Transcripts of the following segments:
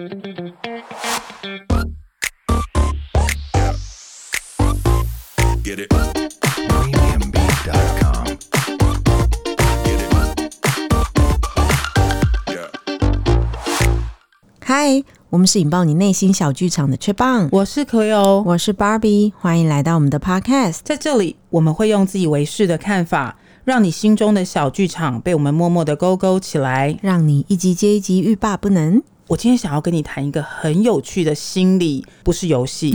Get it. Premiumbeat.com. Get it. Yeah. 嗨，我们是引爆你内心小剧场的雀棒，我是 Cleo，我是 Barbie，欢迎来到我们的 Podcast。在这里我们会用自以为是的看法，让你心中的小剧场被我们默默的勾勾起来，让你一集接一集欲罢不能。我今天想要跟你谈一个很有趣的心理，不是游戏，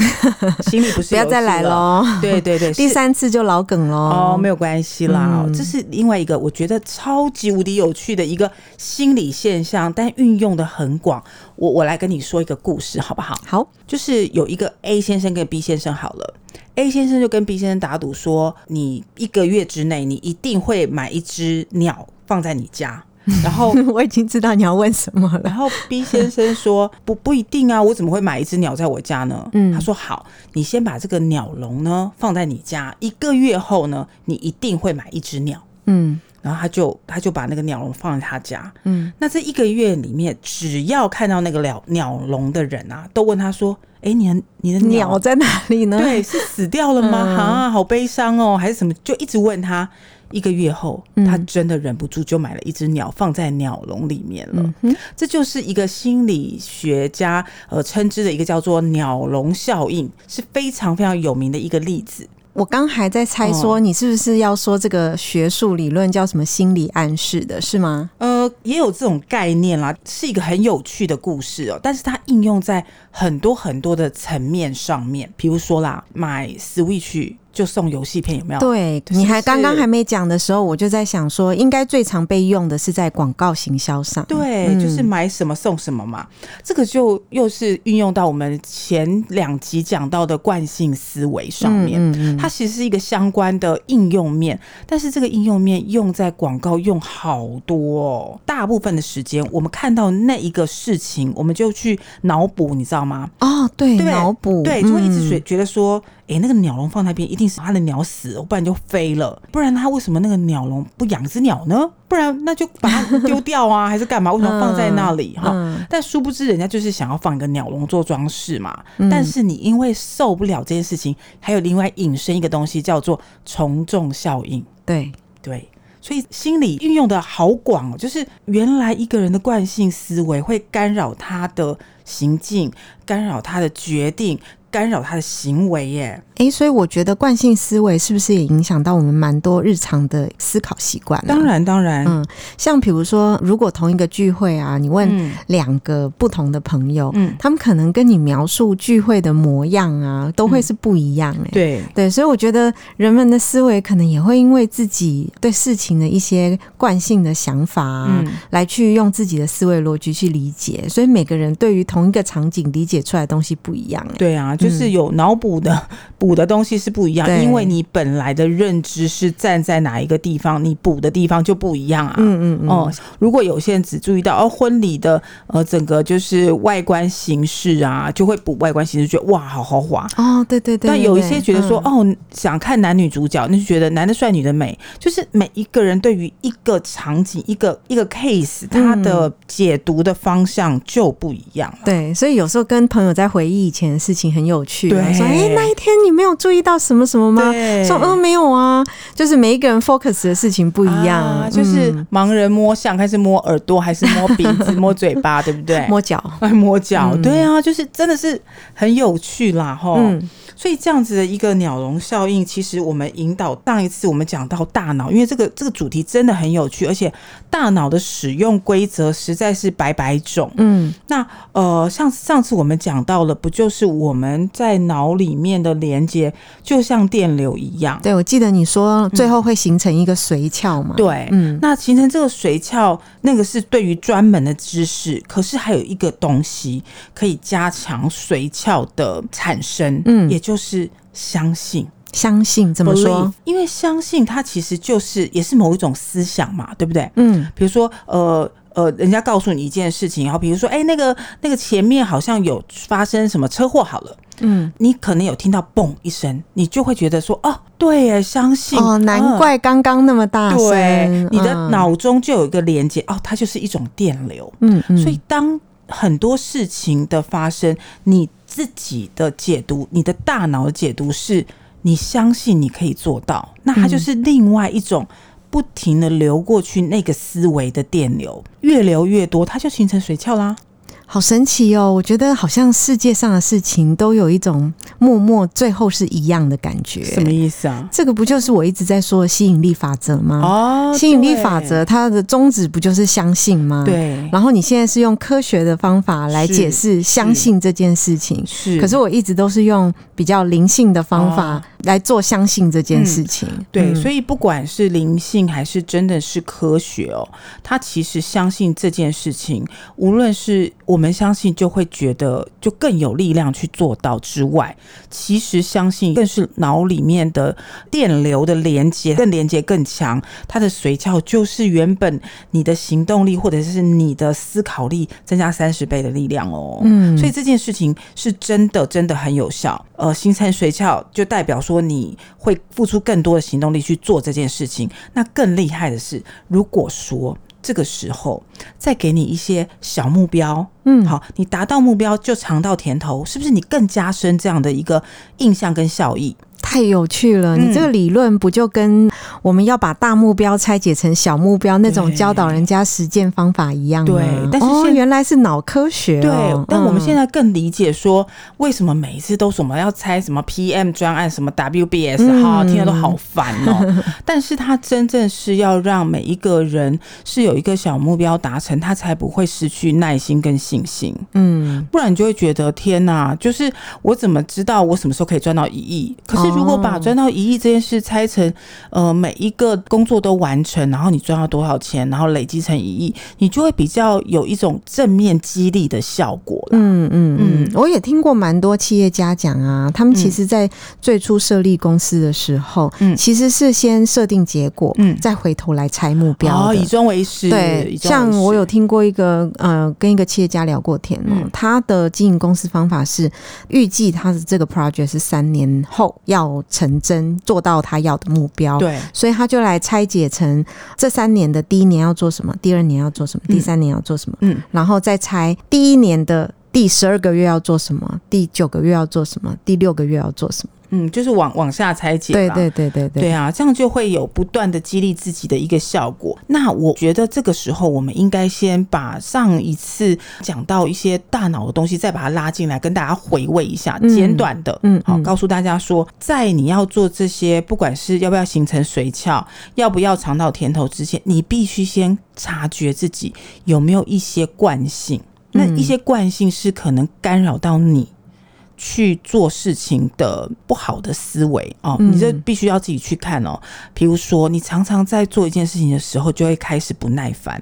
心理不是 游戏，不要再来喽。对对对，第三次就老梗喽。哦，没有关系啦，嗯，这是另外一个我觉得超级无敌有趣的一个心理现象，但运用的很广。我我来跟你说一个故事，好不好？好，就是有一个 A 先生跟 B 先生好了，A 先生就跟 B 先生打赌说，你一个月之内你一定会买一只鸟放在你家。然后 我已经知道你要问什么了。然后 B 先生说：“不不一定啊，我怎么会买一只鸟在我家呢？”嗯，他说：“好，你先把这个鸟笼呢放在你家，一个月后呢，你一定会买一只鸟。”嗯，然后他就他就把那个鸟笼放在他家。嗯，那这一个月里面，只要看到那个鸟鸟笼的人啊，都问他说：“哎，你的你的鸟，鸟在哪里呢？对，是死掉了吗？嗯、啊，好悲伤哦，还是什么？”就一直问他。一个月后，他真的忍不住就买了一只鸟放在鸟笼里面了。嗯。这就是一个心理学家呃称之的一个叫做鸟笼效应，是非常非常有名的一个例子。我刚还在猜说，你是不是要说这个学术理论叫什么心理暗示的，是吗？呃，也有这种概念啦，是一个很有趣的故事哦。但是它应用在很多很多的层面上面，比如说啦，买 Switch。就送游戏片有没有？对，你还刚刚还没讲的时候，我就在想说，应该最常被用的是在广告行销上。对、嗯，就是买什么送什么嘛。这个就又是运用到我们前两集讲到的惯性思维上面。嗯嗯嗯，它其实是一个相关的应用面，但是这个应用面用在广告用好多哦。大部分的时间，我们看到那一个事情，我们就去脑补，你知道吗？哦，对，脑补，对，就会一直觉觉得说。嗯哎、欸，那个鸟笼放那边，一定是他的鸟死了，不然就飞了。不然他为什么那个鸟笼不养只鸟呢？不然那就把它丢掉啊，还是干嘛？为什么放在那里？哈、嗯嗯，但殊不知人家就是想要放一个鸟笼做装饰嘛、嗯。但是你因为受不了这件事情，还有另外引申一个东西叫做从众效应。对对，所以心理运用的好广，就是原来一个人的惯性思维会干扰他的行径，干扰他的决定。干扰他的行为耶，哎，所以我觉得惯性思维是不是也影响到我们蛮多日常的思考习惯？当然，当然，嗯，像比如说，如果同一个聚会啊，你问两个不同的朋友，嗯，他们可能跟你描述聚会的模样啊，都会是不一样。哎，对对，所以我觉得人们的思维可能也会因为自己对事情的一些惯性的想法啊，嗯，来去用自己的思维逻辑去理解，所以每个人对于同一个场景理解出来的东西不一样。对啊。就是有脑补的 补的东西是不一样，因为你本来的认知是站在哪一个地方，你补的地方就不一样啊。嗯嗯嗯。哦，如果有些人只注意到哦婚礼的呃整个就是外观形式啊，就会补外观形式，觉得哇好豪华哦，对对对。但有一些觉得说哦想看男女主角，那就觉得男的帅女的美，就是每一个人对于一个场景一个一个 case，他的解读的方向就不一样。对，所以有时候跟朋友在回忆以前的事情很有。有趣，对，说哎、欸，那一天你没有注意到什么什么吗？说嗯，没有啊，就是每一个人 focus 的事情不一样，啊、就是盲人摸象，开始摸耳朵，还是摸鼻子，摸嘴巴，对不对？摸脚，摸脚、嗯，对啊，就是真的是很有趣啦，吼。嗯所以这样子的一个鸟笼效应，其实我们引导上一次我们讲到大脑，因为这个这个主题真的很有趣，而且大脑的使用规则实在是百百种。嗯，那呃，像上次我们讲到了，不就是我们在脑里面的连接就像电流一样？对，我记得你说最后会形成一个髓鞘嘛？对，嗯，那形成这个髓鞘，那个是对于专门的知识，可是还有一个东西可以加强髓鞘的产生，嗯，也。就是相信，相信怎么说？因为相信它其实就是也是某一种思想嘛，对不对？嗯，比如说，呃呃，人家告诉你一件事情，然后比如说，哎，那个那个前面好像有发生什么车祸，好了，嗯，你可能有听到嘣一声，你就会觉得说，哦，对，相信哦，难怪刚刚那么大声，对，你的脑中就有一个连接，哦，它就是一种电流，嗯，所以当。很多事情的发生，你自己的解读，你的大脑的解读是，你相信你可以做到，那它就是另外一种不停的流过去那个思维的电流，越流越多，它就形成水壳啦。好神奇哦！我觉得好像世界上的事情都有一种默默最后是一样的感觉。什么意思啊？这个不就是我一直在说的吸引力法则吗？哦，吸引力法则它的宗旨不就是相信吗？对。然后你现在是用科学的方法来解释相信这件事情，是。可是我一直都是用比较灵性的方法来做相信这件事情。嗯、对、嗯，所以不管是灵性还是真的是科学哦，它其实相信这件事情，无论是我们相信就会觉得就更有力量去做到之外，其实相信更是脑里面的电流的连接更连接更强，它的髓鞘就是原本你的行动力或者是你的思考力增加三十倍的力量哦。嗯，所以这件事情是真的真的很有效。呃，形成髓鞘就代表说你会付出更多的行动力去做这件事情。那更厉害的是，如果说。这个时候再给你一些小目标，嗯，好，你达到目标就尝到甜头，是不是？你更加深这样的一个印象跟效益。太有趣了！你这个理论不就跟我们要把大目标拆解成小目标那种教导人家实践方法一样吗？对，但是、哦、原来是脑科学、哦。对，但我们现在更理解说，为什么每一次都什么要拆什么 PM 专案，什么 WBS 哈、嗯，听得都好烦哦。但是它真正是要让每一个人是有一个小目标达成，他才不会失去耐心跟信心。嗯，不然你就会觉得天哪，就是我怎么知道我什么时候可以赚到一亿？可是。如果把赚到一亿这件事拆成，呃，每一个工作都完成，然后你赚到多少钱，然后累积成一亿，你就会比较有一种正面激励的效果。嗯嗯嗯，我也听过蛮多企业家讲啊，他们其实在最初设立公司的时候，嗯，其实是先设定结果，嗯，再回头来拆目标，哦，以终为始。对，像我有听过一个，呃，跟一个企业家聊过天哦，嗯，他的经营公司方法是预计他的这个 project 是三年后要。成真，做到他要的目标，对，所以他就来拆解成这三年的第一年要做什么，第二年要做什么，第三年要做什么，嗯，然后再拆第一年的第十二个月要做什么，第九个月要做什么，第六个月要做什么。嗯，就是往往下拆解，对对对对对，对啊，这样就会有不断的激励自己的一个效果。那我觉得这个时候，我们应该先把上一次讲到一些大脑的东西，再把它拉进来，跟大家回味一下，简短的，嗯，好，告诉大家说，在你要做这些，不管是要不要形成髓鞘，要不要尝到甜头之前，你必须先察觉自己有没有一些惯性，那一些惯性是可能干扰到你。去做事情的不好的思维哦，你这必须要自己去看哦。比如说，你常常在做一件事情的时候，就会开始不耐烦。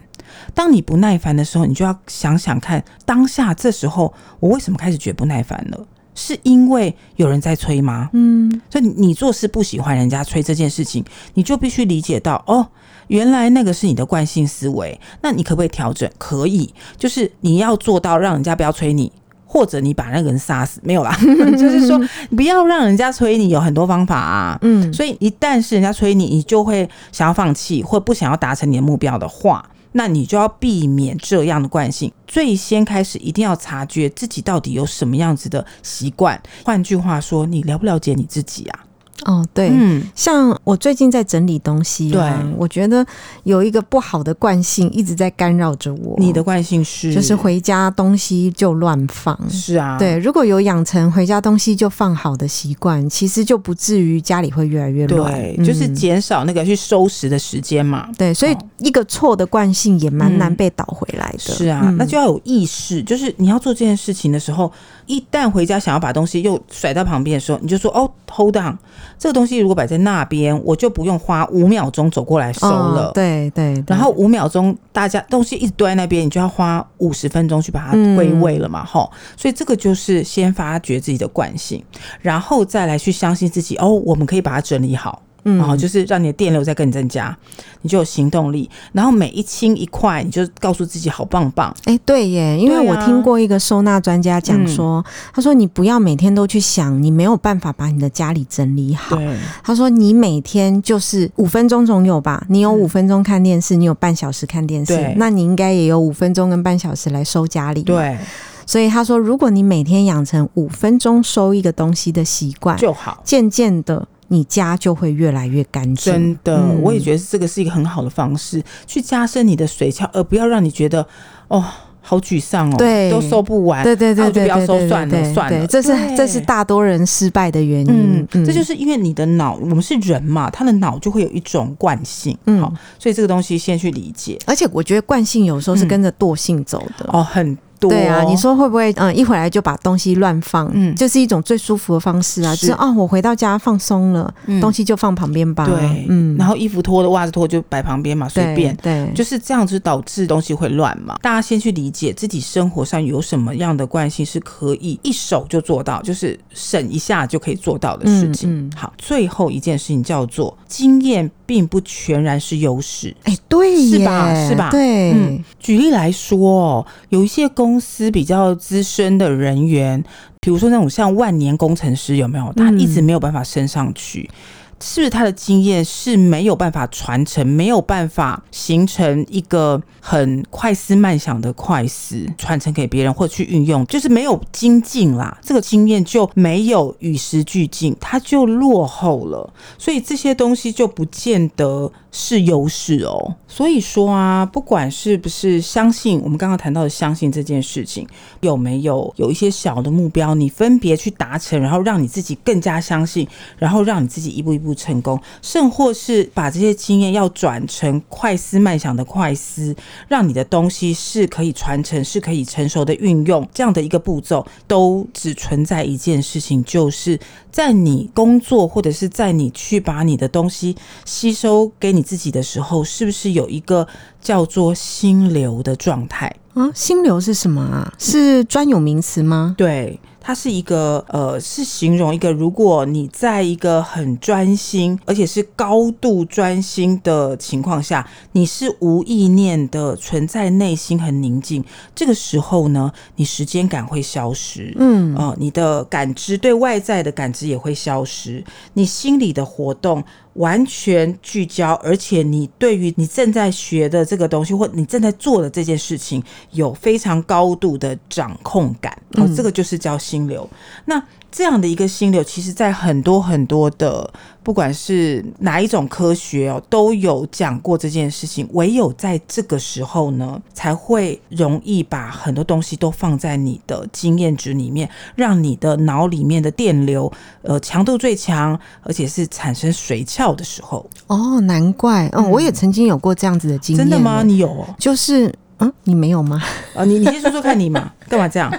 当你不耐烦的时候，你就要想想看，当下这时候我为什么开始觉得不耐烦了？是因为有人在催吗？嗯，所以你做事不喜欢人家催这件事情，你就必须理解到哦，原来那个是你的惯性思维。那你可不可以调整？可以，就是你要做到让人家不要催你。或者你把那个人杀死，没有啦，就是说不要让人家催你，有很多方法啊。嗯，所以一旦是人家催你，你就会想要放弃或不想要达成你的目标的话，那你就要避免这样的惯性。最先开始一定要察觉自己到底有什么样子的习惯。换句话说，你了不了解你自己啊？哦，对，嗯，像我最近在整理东西，啊，对，我觉得有一个不好的惯性一直在干扰着我。你的惯性是，就是回家东西就乱放。是啊，对，如果有养成回家东西就放好的习惯，其实就不至于家里会越来越乱。对，就是减少那个去收拾的时间嘛。对，所以一个错的惯性也蛮难被倒回来的。嗯、是啊、嗯，那就要有意识，就是你要做这件事情的时候，一旦回家想要把东西又甩到旁边的时候，你就说哦，hold on。这个东西如果摆在那边，我就不用花五秒钟走过来收了。哦、对，对对，然后五秒钟大家东西一直堆在那边，你就要花五十分钟去把它归位了嘛，吼、嗯。所以这个就是先发掘自己的惯性，然后再来去相信自己。哦，我们可以把它整理好。嗯，然后就是让你的电流再更增加，你就有行动力。然后每一轻一块，你就告诉自己好棒棒。哎，对耶，因为我听过一个收纳专家讲说，啊、他说你不要每天都去想你没有办法把你的家里整理好。他说你每天就是五分钟总有吧？你有五分钟看电视，你有半小时看电视，那你应该也有五分钟跟半小时来收家里。对。所以他说，如果你每天养成五分钟收一个东西的习惯就好，渐渐的，你家就会越来越干净。真的，嗯、我也觉得这个是一个很好的方式，去加深你的髓鞘，而不要让你觉得哦，好沮丧哦，对，都收不完，对对对对，不要收算了算了，这是这是大多人失败的原因。嗯，嗯，这就是因为你的脑，我们是人嘛，他的脑就会有一种惯性，嗯，好，所以这个东西先去理解。而且我觉得惯性有时候是跟着惰性走的，嗯、哦，很。对啊，你说会不会嗯一回来就把东西乱放？嗯，就是一种最舒服的方式啊。是，就是哦，我回到家放松了，嗯、东西就放旁边吧。对，嗯，然后衣服脱了袜子脱就摆旁边嘛，随便。对，对就是这样子导致东西会乱嘛。大家先去理解自己生活上有什么样的惯性是可以一手就做到，就是省一下就可以做到的事情。嗯嗯、好，最后一件事情叫做经验并不全然是优势。哎，对，是吧？是吧？对。嗯，举例来说，有一些公公司比较资深的人员，比如说那种像万年工程师，有没有？他一直没有办法升上去。嗯是不是他的经验是没有办法传承，没有办法形成一个很快思慢想的快思传承给别人或去运用，就是没有精进啦，这个经验就没有与时俱进，它就落后了。所以这些东西就不见得是优势哦。所以说啊，不管是不是相信我们刚刚谈到的相信这件事情，有没有有一些小的目标，你分别去达成，然后让你自己更加相信，然后让你自己一步一步。成功，甚或是把这些经验要转成快思慢想的快思，让你的东西是可以传承、是可以成熟的运用，这样的一个步骤，都只存在一件事情，就是在你工作或者是在你去把你的东西吸收给你自己的时候，是不是有一个叫做心流的状态啊？心流是什么啊？是专有名词吗？对。它是一个呃，是形容一个，如果你在一个很专心，而且是高度专心的情况下，你是无意念的存在，内心很宁静，这个时候呢，你时间感会消失，嗯，呃，你的感知对外在的感知也会消失，你心里的活动。完全聚焦，而且你对于你正在学的这个东西，或你正在做的这件事情，有非常高度的掌控感，哦，这个就是叫心流。那这样的一个心流，其实在很多很多的，不管是哪一种科学哦，都有讲过这件事情。唯有在这个时候呢，才会容易把很多东西都放在你的经验值里面，让你的脑里面的电流，呃，强度最强，而且是产生髓鞘的时候。哦，难怪，嗯，我也曾经有过这样子的经验。真的吗？你有哦？就是，嗯，你没有吗？啊，你你先说说看你嘛，干嘛这样？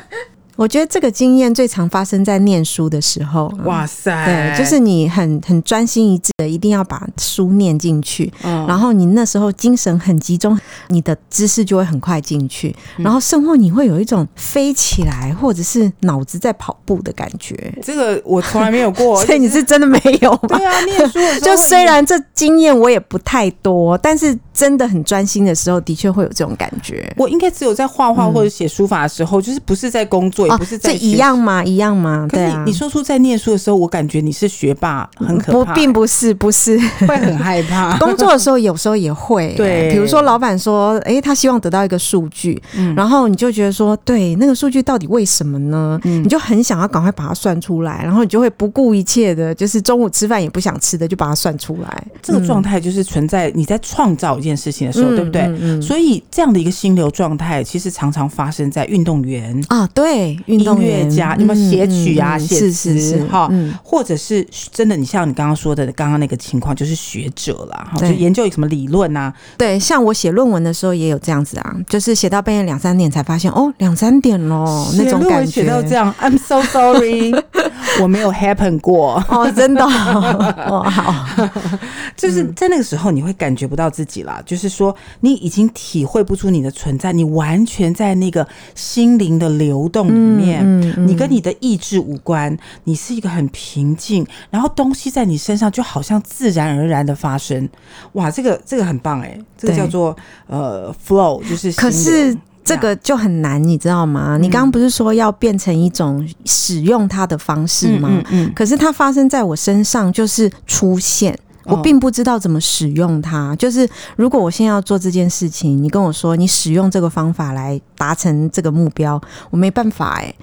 我觉得这个经验最常发生在念书的时候。哇塞！对，就是你很很专心一致的，一定要把书念进去。嗯。然后你那时候精神很集中，你的知识就会很快进去。然后甚或你会有一种飞起来，或者是脑子在跑步的感觉。这个我从来没有过，所以你是真的没有吗？对啊，念书 就虽然这经验我也不太多，但是真的很专心的时候，的确会有这种感觉。我应该只有在画画或者写书法的时候，就是不是在工作。也不是在、哦、这一样吗？一样吗？对啊。你说出在念书的时候，我感觉你是学霸，很可怕、欸。不，并不是，不是会很害怕。工作的时候有时候也会、欸，对。比如说老板说，哎、欸，他希望得到一个数据，嗯、然后你就觉得说，对，那个数据到底为什么呢？嗯、你就很想要赶快把它算出来，然后你就会不顾一切的，就是中午吃饭也不想吃的，就把它算出来。这个状态就是存在你在创造一件事情的时候，嗯、对不对？嗯嗯、所以这样的一个心流状态，其实常常发生在运动员啊，对。音乐家，有没有写曲啊？写词哈，或者是真的，你像你刚刚说的，刚刚那个情况，就是学者啦，哈，就研究什么理论啊？对，像我写论文的时候也有这样子啊，就是写到半夜两三点才发现，哦，两三点喽，那种感觉。写到这样，I'm so sorry。我没有 happen 过哦，真的哦，好，就是在那个时候你会感觉不到自己啦，就是说你已经体会不出你的存在，你完全在那个心灵的流动里面，你跟你的意志无关，你是一个很平静，然后东西在你身上就好像自然而然的发生，哇，这个这个很棒哎，这个叫做呃 flow，就是可是。这个就很难，你知道吗？你刚刚不是说要变成一种使用它的方式吗？嗯嗯。可是它发生在我身上，就是出现，我并不知道怎么使用它。就是如果我现在要做这件事情，你跟我说你使用这个方法来达成这个目标，我没办法哎。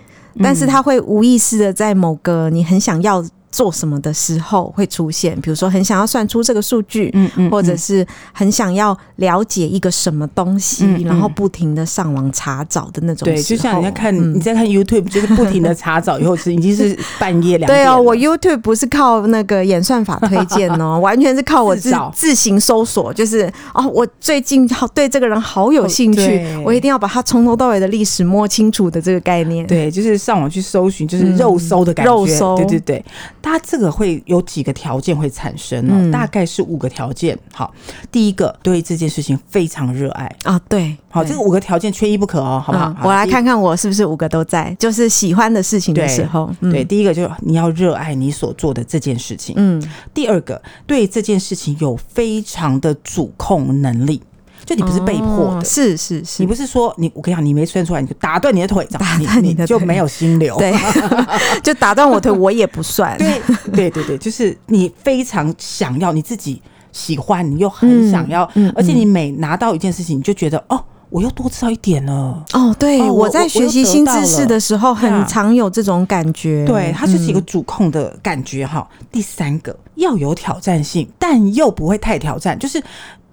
但是它会无意识的在某个你很想要。做什么的时候会出现？比如说，很想要算出这个数据，嗯嗯，或者是很想要了解一个什么东西，嗯嗯，然后不停的上网查找的那种。对，就像你在看、嗯、你在看 YouTube，就是不停的查找，以后是已经是半夜两点。对哦，我 YouTube 不是靠那个演算法推荐哦，完全是靠我自自行搜索。就是哦，我最近好对这个人好有兴趣，我一定要把他从头到尾的历史摸清楚的这个概念。对，就是上网去搜寻，就是肉搜的感觉。嗯、肉搜，对对对。它这个会有几个条件会产生哦，嗯、大概是五个条件。好，第一个对这件事情非常热爱。啊，对，好，这个五个条件缺一不可哦，好不好？嗯、我来看看我是不是五个都在，就是喜欢的事情的时候，对，对，第一个就是你要热爱你所做的这件事情，嗯，第二个对这件事情有非常的主控能力。就你不是被迫的，哦、是是是，你不是说你我跟你讲，你没算出来你就打断你的腿，打断你你就没有心流，对，就打断我腿我也不算，对对对对，就是你非常想要，你自己喜欢，你又很想要，而且你每拿到一件事情，你就觉得哦，我又多知道一点了，哦，对，哦、我在学习新知识的时候，很常有这种感觉，对，它就是一个主控的感觉哈。嗯、第三个要有挑战性，但又不会太挑战，就是。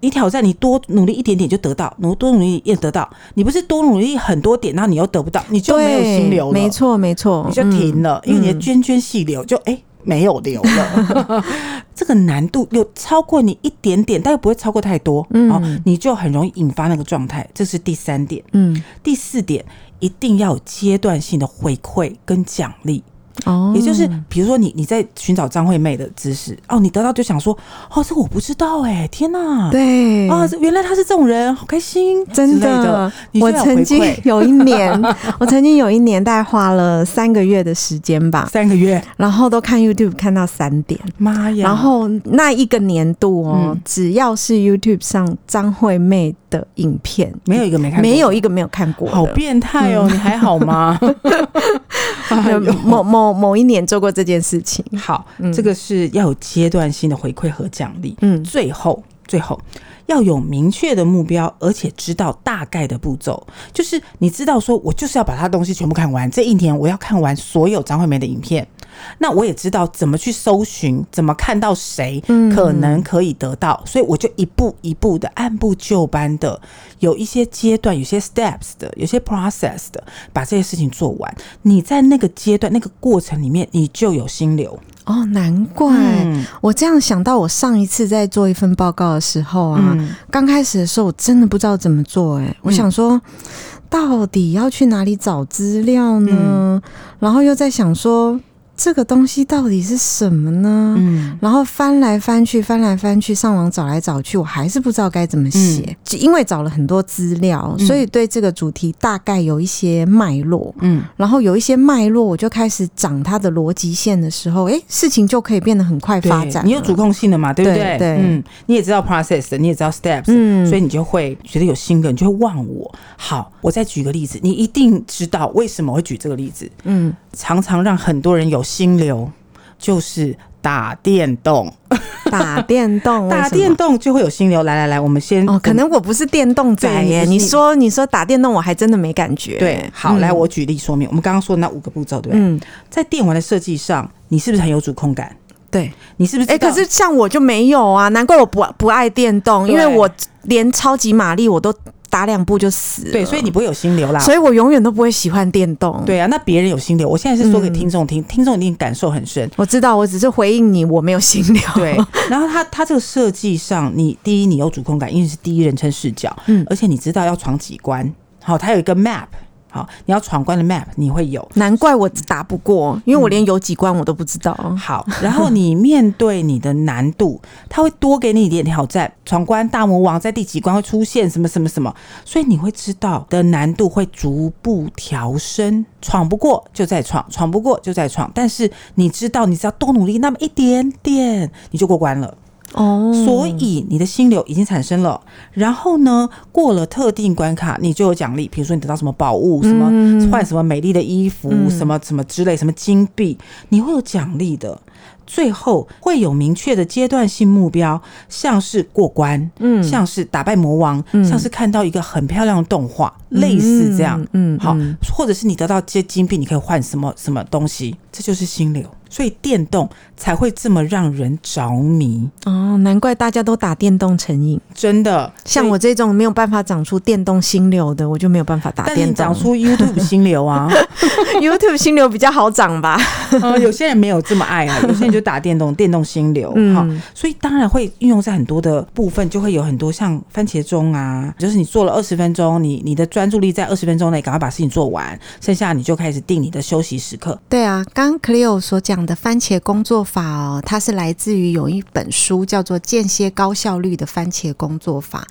你挑战，你多努力一点点就得到，努多努力也得到。你不是多努力很多点，然后你又得不到，你就没有心流了。没错，没错，你就停了，嗯、因为你的涓涓细流就哎、欸、没有留了。这个难度有超过你一点点，但又不会超过太多，嗯、哦，你就很容易引发那个状态。这是第三点。嗯，第四点一定要有阶段性的回馈跟奖励。哦，也就是比如说你你在寻找张惠妹的知识哦，你得到就想说哦，这个我不知道哎，天哪，对。啊，原来他是这种人，好开心，真的。我曾经有一年，我曾经有一年大概花了三个月的时间吧，三个月，然后都看 YouTube 看到三点，妈呀！然后那一个年度哦，只要是 YouTube 上张惠妹的影片，没有一个没看，没有一个没有看过，好变态哦！你还好吗？某某。某一年做过这件事情，好，嗯、这个是要有阶段性的回馈和奖励，嗯，最后最后要有明确的目标，而且知道大概的步骤，就是你知道说，我就是要把他东西全部看完，这一年我要看完所有张惠妹的影片。那我也知道怎么去搜寻，怎么看到谁可能可以得到，嗯、所以我就一步一步的按部就班的，有一些阶段，有些 steps 的，有些 process 的，把这些事情做完。你在那个阶段、那个过程里面，你就有心流哦。难怪、嗯、我这样想到，我上一次在做一份报告的时候啊，刚、嗯、开始的时候我真的不知道怎么做、欸，哎，我想说到底要去哪里找资料呢？嗯、然后又在想说。这个东西到底是什么呢？嗯，然后翻来翻去，翻来翻去，上网找来找去，我还是不知道该怎么写。嗯，因为找了很多资料，所以对这个主题大概有一些脉络。嗯，然后有一些脉络，我就开始长它的逻辑线的时候，哎，事情就可以变得很快发展。你有主控性的嘛？对不对？对，对，嗯，你也知道 process 的，你也知道 steps，嗯，所以你就会觉得有新的，你就会忘我。好，我再举个例子，你一定知道为什么会举这个例子。嗯，常常让很多人有。心流就是打电动，打电动，打电动就会有心流。来来来，我们先哦，可能我不是电动仔耶。你说你说打电动，我还真的没感觉。对，好，来我举例说明。我们刚刚说的那五个步骤，对不对？嗯，在电玩的设计上，你是不是很有主控感？对，你是不是？哎，可是像我就没有啊，难怪我不不爱电动，因为我连超级玛丽我都。打两步就死了，对，所以你不会有心流啦。所以我永远都不会喜欢电动。对啊，那别人有心流，我现在是说给听众听，嗯、听众一定感受很深。我知道，我只是回应你，我没有心流。对，然后它它这个设计上，你第一你有主控感，因为是第一人称视角，嗯，而且你知道要闯几关。好，它有一个 map，好，你要闯关的 map 你会有，难怪我打不过，因为我连有几关我都不知道。嗯、好，然后你面对你的难度，他会多给你一点挑战。闯关大魔王在第几关会出现什么什么什么，所以你会知道的难度会逐步调升。闯不过就再闯，闯不过就再闯，但是你知道，你只要多努力那么一点点，你就过关了。哦，所以你的心流已经产生了，然后呢，过了特定关卡，你就有奖励，比如说你得到什么宝物，什么换什么美丽的衣服，什么什么之类，什么金币，你会有奖励的。最后会有明确的阶段性目标，像是过关，嗯，像是打败魔王，嗯，像是看到一个很漂亮的动画，嗯，类似这样，嗯，嗯，好，或者是你得到这些金币，你可以换什么什么东西，这就是心流。所以电动才会这么让人着迷哦，难怪大家都打电动成瘾。真的，像我这种没有办法长出电动心流的，我就没有办法打电动。长出 YouTube 心流啊，YouTube 心流比较好长吧？嗯，有些人没有这么爱啊，有些人就打电动，电动心流。好，所以当然会运用在很多的部分，就会有很多像番茄钟啊，就是你做了二十分钟，你你的专注力在二十分钟内赶快把事情做完，剩下你就开始定你的休息时刻。对啊，刚刚 Cleo 所讲。的番茄工作法哦，它是来自于有一本书叫做《间歇高效率的番茄工作法》。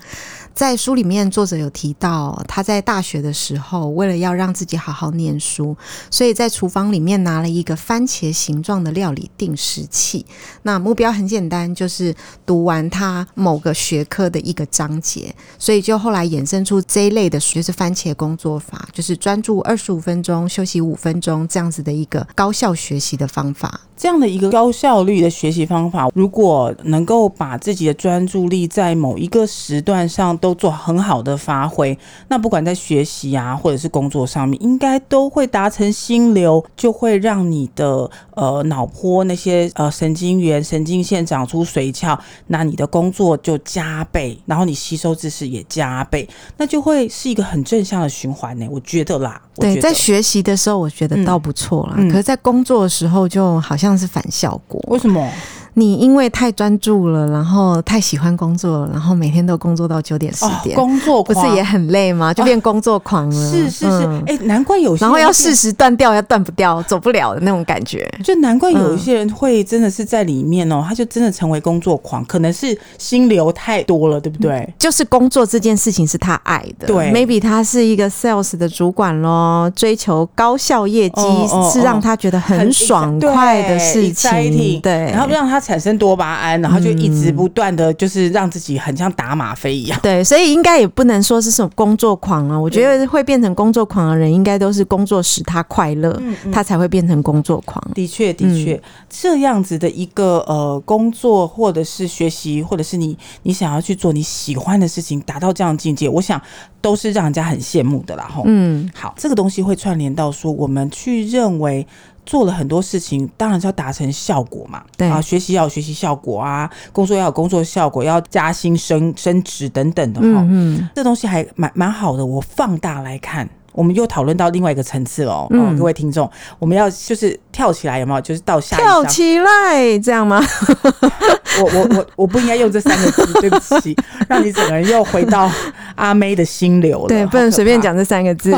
在书里面，作者有提到，他在大学的时候，为了要让自己好好念书，所以在厨房里面拿了一个番茄形状的料理定时器。那目标很简单，就是读完他某个学科的一个章节。所以就后来衍生出这一类的，就是番茄工作法，就是专注二十五分钟，休息五分钟这样子的一个高效学习的方法。这样的一个高效率的学习方法，如果能够把自己的专注力在某一个时段上都做很好的发挥，那不管在学习啊，或者是工作上面，应该都会达成心流，就会让你的呃脑波那些呃神经元、神经线长出髓鞘，那你的工作就加倍，然后你吸收知识也加倍，那就会是一个很正向的循环呢。我觉得啦，对，在学习的时候我觉得倒不错啦，嗯，可是在工作的时候就好。像是反效果，为什么？你因为太专注了，然后太喜欢工作了，然后每天都工作到九点十点，哦，工作狂。不是也很累吗？就变工作狂了。哦、是是是，哎、嗯。欸，难怪有些，然后要适时断掉，要断不掉，走不了的那种感觉。就难怪有一些人会真的是在里面哦，他就真的成为工作狂，可能是心流太多了，对不对？就是工作这件事情是他爱的，对，maybe 他是一个 sales 的主管咯，追求高效业绩、哦哦哦、是让他觉得很爽快的事情，对，对。然后让他产生多巴胺。然后就一直不断的就是让自己很像打吗啡一样，对，所以应该也不能说是什么工作狂啊。我觉得会变成工作狂的人，应该都是工作使他快乐，他才会变成工作狂。的确，的确，这样子的一个呃工作或者是学习，或者是你你想要去做你喜欢的事情，达到这样的境界，我想都是让人家很羡慕的啦。吼，嗯，好，这个东西会串联到说，我们去认为。做了很多事情，当然是要达成效果嘛。对啊，学习要有学习效果啊，工作要有工作效果，要加薪升升职等等的哈。嗯，嗯，这东西还蛮蛮好的。我放大来看，我们又讨论到另外一个层次了。嗯，各位听众，我们要就是跳起来，有没有？就是到下一跳起来这样吗？我我我我不应该用这三个字，对不起，让你整个人又回到阿妹的心流了。对，不能随便讲这三个字。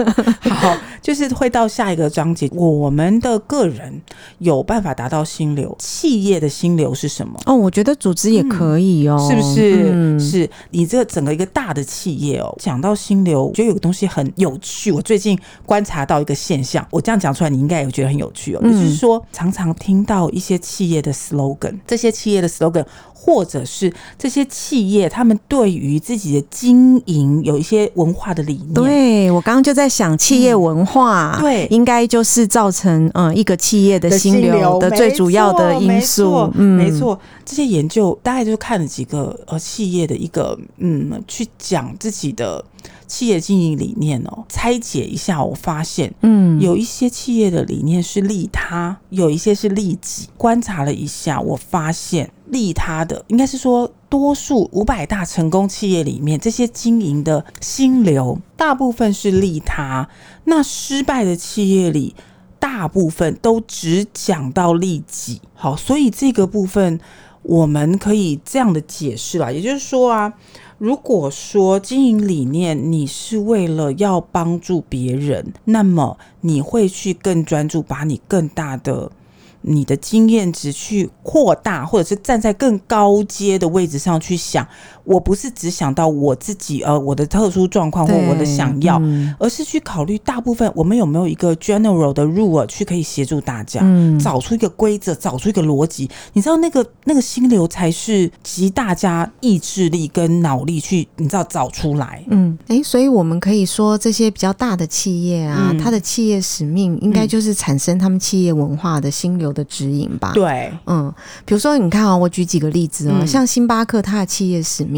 好。就是会到下一个章节，我们的个人有办法达到心流，企业的心流是什么？哦，我觉得组织也可以哦，嗯、是不是？嗯、是你这整个一个大的企业哦，讲到心流，我觉得有个东西很有趣。我最近观察到一个现象，我这样讲出来，你应该也觉得很有趣哦。嗯、就是说，常常听到一些企业的 slogan，这些企业的 slogan。或者是这些企业，他们对于自己的经营有一些文化的理念。对，我刚刚就在想，企业文化对，应该就是造成嗯一个企业的心流的最主要的因素。嗯，没错，这些研究大概就看了几个呃企业的一个嗯，去讲自己的。企业经营理念哦，拆解一下，我发现，嗯，有一些企业的理念是利他，有一些是利己。观察了一下，我发现利他的，应该是说，多数五百大成功企业里面，这些经营的心流，大部分是利他。那失败的企业里，大部分都只讲到利己。好，所以这个部分我们可以这样的解释啦，也就是说啊。如果说经营理念你是为了要帮助别人，那么你会去更专注，把你更大的。你的经验值去扩大，或者是站在更高阶的位置上去想，我不是只想到我自己，呃，我的特殊状况或我的想要，嗯、而是去考虑大部分我们有没有一个 general 的 rule 去可以协助大家，嗯、找出一个规则，找出一个逻辑。你知道那个那个心流才是集大家意志力跟脑力去，你知道找出来。嗯，哎、欸，所以我们可以说这些比较大的企业啊，嗯、它的企业使命应该就是产生他们企业文化的心流的指引吧？对，嗯，比如说你看啊、哦，我举几个例子哦，嗯、像星巴克，它的企业使命，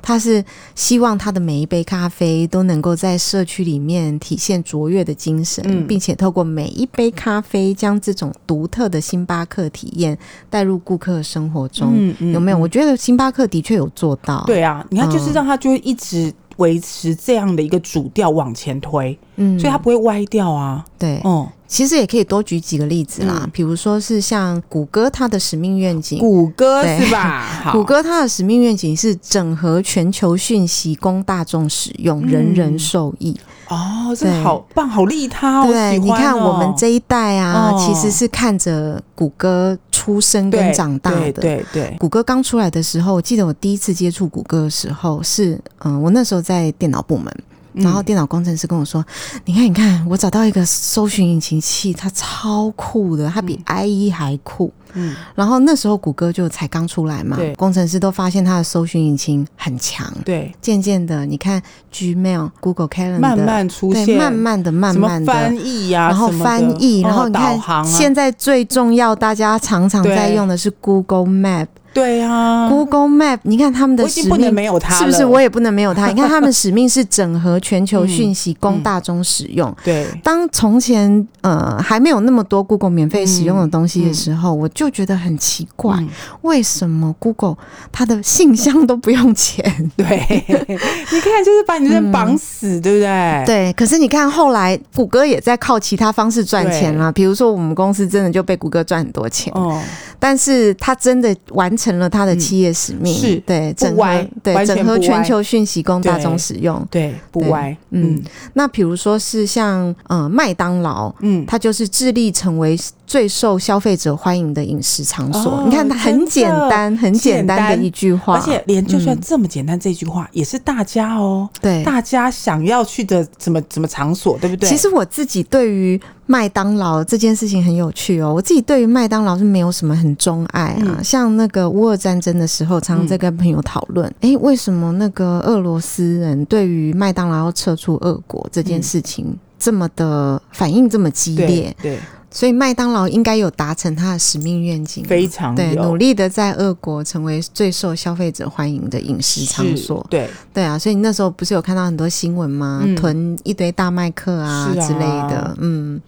它是希望他的每一杯咖啡都能够在社区里面体现卓越的精神，嗯、并且透过每一杯咖啡，将这种独特的星巴克体验带入顾客生活中，嗯嗯、有没有？我觉得星巴克的确有做到。对啊，你看，就是让他就一直维持这样的一个主调往前推，嗯，所以它不会歪掉啊。对，嗯。其实也可以多举几个例子啦，嗯、比如说是像谷歌它的使命愿景，谷歌是吧？谷歌它的使命愿景是整合全球讯息供大众使用，嗯、人人受益。哦，这个好棒，好利他哦！对，哦、你看我们这一代啊，哦、其实是看着谷歌出生跟长大的。对对，对对，谷歌刚出来的时候，我记得我第一次接触谷歌的时候是，嗯，我那时候在电脑部门。然后电脑工程师跟我说：“嗯、你看，你看，我找到一个搜寻引擎器，它超酷的，它比 IE 还酷。”嗯，然后那时候谷歌就才刚出来嘛，对，工程师都发现它的搜寻引擎很强。对，渐渐的，你看 Gmail、Google Calendar 慢慢出现，慢慢的、慢慢的翻译呀、啊，然后翻译，然后你看，现在最重要，大家常常在用的是 Google Map。对啊，Google Map，你看他们的使命没有它，是不是？我也不能没有它。你看他们使命是整合全球讯息 供大众使用。嗯嗯、对，当从前呃还没有那么多 Google 免费使用的东西的时候，我就觉得很奇怪，嗯、为什么 Google 它的信箱都不用钱？对，你看就是把你这绑死，嗯、对不对？对。可是你看后来谷歌也在靠其他方式赚钱了，对比如说我们公司真的就被谷歌赚很多钱。哦。但是他真的完成了他的企业使命，嗯、是对整合对整合全球讯息供大众使用，对，对不歪。嗯，嗯。那比如说是像呃麦当劳，嗯，它就是致力成为最受消费者欢迎的饮食场所。哦、你看它很简单，很简单的一句话，而且连就算这么简单这句话，也是大家哦，对，大家想要去的什么什么场所，对不对？其实我自己对于麦当劳这件事情很有趣哦，我自己对于麦当劳是没有什么很钟爱啊。嗯、像那个乌俄战争的时候，常常在跟朋友讨论，哎、嗯欸，为什么那个俄罗斯人对于麦当劳要撤出俄国这件事情这么的反应这么激烈？对。对所以麦当劳应该有达成它的使命愿景，非常对，努力的在俄国成为最受消费者欢迎的饮食场所。对对啊，所以你那时候不是有看到很多新闻吗？嗯、囤一堆大麦克啊，啊之类的，嗯。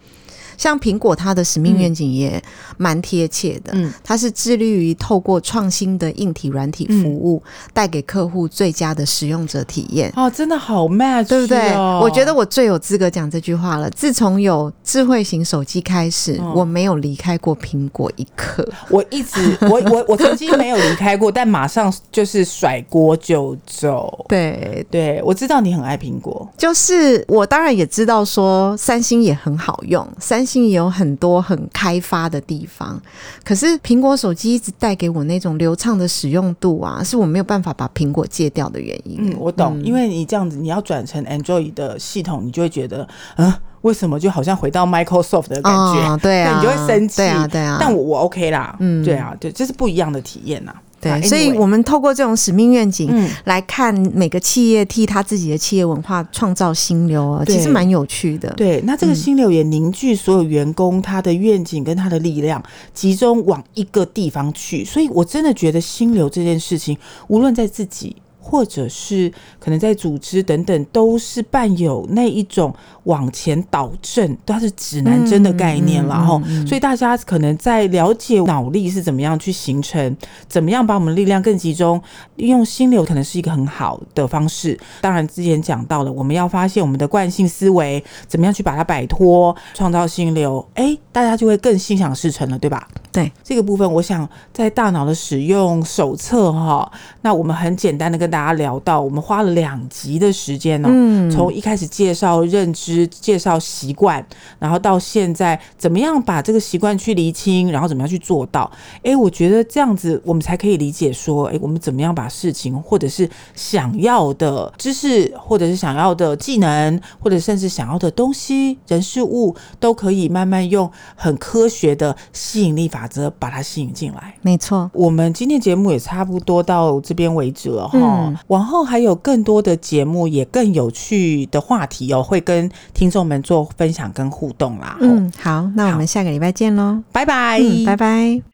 像苹果，它的使命愿景也蛮贴切的。嗯，它是致力于透过创新的硬体、软体服务，带给客户最佳的使用者体验。哦，真的好 match，对不对？我觉得我最有资格讲这句话了。自从有智慧型手机开始，我没有离开过苹果一刻。我一直，我我我曾经没有离开过，但马上就是甩锅就走。对对，我知道你很爱苹果，就是我当然也知道说三星也很好用，三星。也有很多很开发的地方，可是苹果手机一直带给我那种流畅的使用度啊，是我没有办法把苹果戒掉的原因。嗯，我懂，嗯、因为你这样子，你要转成 Android 的系统，你就会觉得，嗯，为什么就好像回到 Microsoft 的感觉？哦、对啊，对，你就会生气。对啊，对啊。但我我 OK 啦，嗯，对啊，对，这是不一样的体验呐。对，啊、所以我们透过这种使命愿景来看每个企业替他自己的企业文化创造心流啊，其实蛮有趣的。对，那这个心流也凝聚所有员工他的愿景跟他的力量，集中往一个地方去。所以我真的觉得心流这件事情，无论在自己。或者是可能在组织等等，都是伴有那一种往前导正，它是指南针的概念，了哈、嗯嗯嗯嗯、所以大家可能在了解脑力是怎么样去形成，怎么样把我们的力量更集中，利用心流可能是一个很好的方式。当然之前讲到了，我们要发现我们的惯性思维，怎么样去把它摆脱，创造心流，哎，大家就会更心想事成了，对吧？对这个部分，我想在大脑的使用手册哈，那我们很简单的跟大家聊到，我们花了两集的时间呢、从一开始介绍认知、介绍习惯，然后到现在怎么样把这个习惯去厘清，然后怎么样去做到，哎，我觉得这样子我们才可以理解说，哎，我们怎么样把事情或者是想要的知识，或者是想要的技能，或者甚至想要的东西、人事物，都可以慢慢用很科学的吸引力法。则把它吸引进来，没错。我们今天节目也差不多到这边为止了哈。嗯、往后还有更多的节目，也更有趣的话题哦，会跟听众们做分享跟互动啦。嗯，好，那我们下个礼拜见喽，拜拜，嗯，拜拜。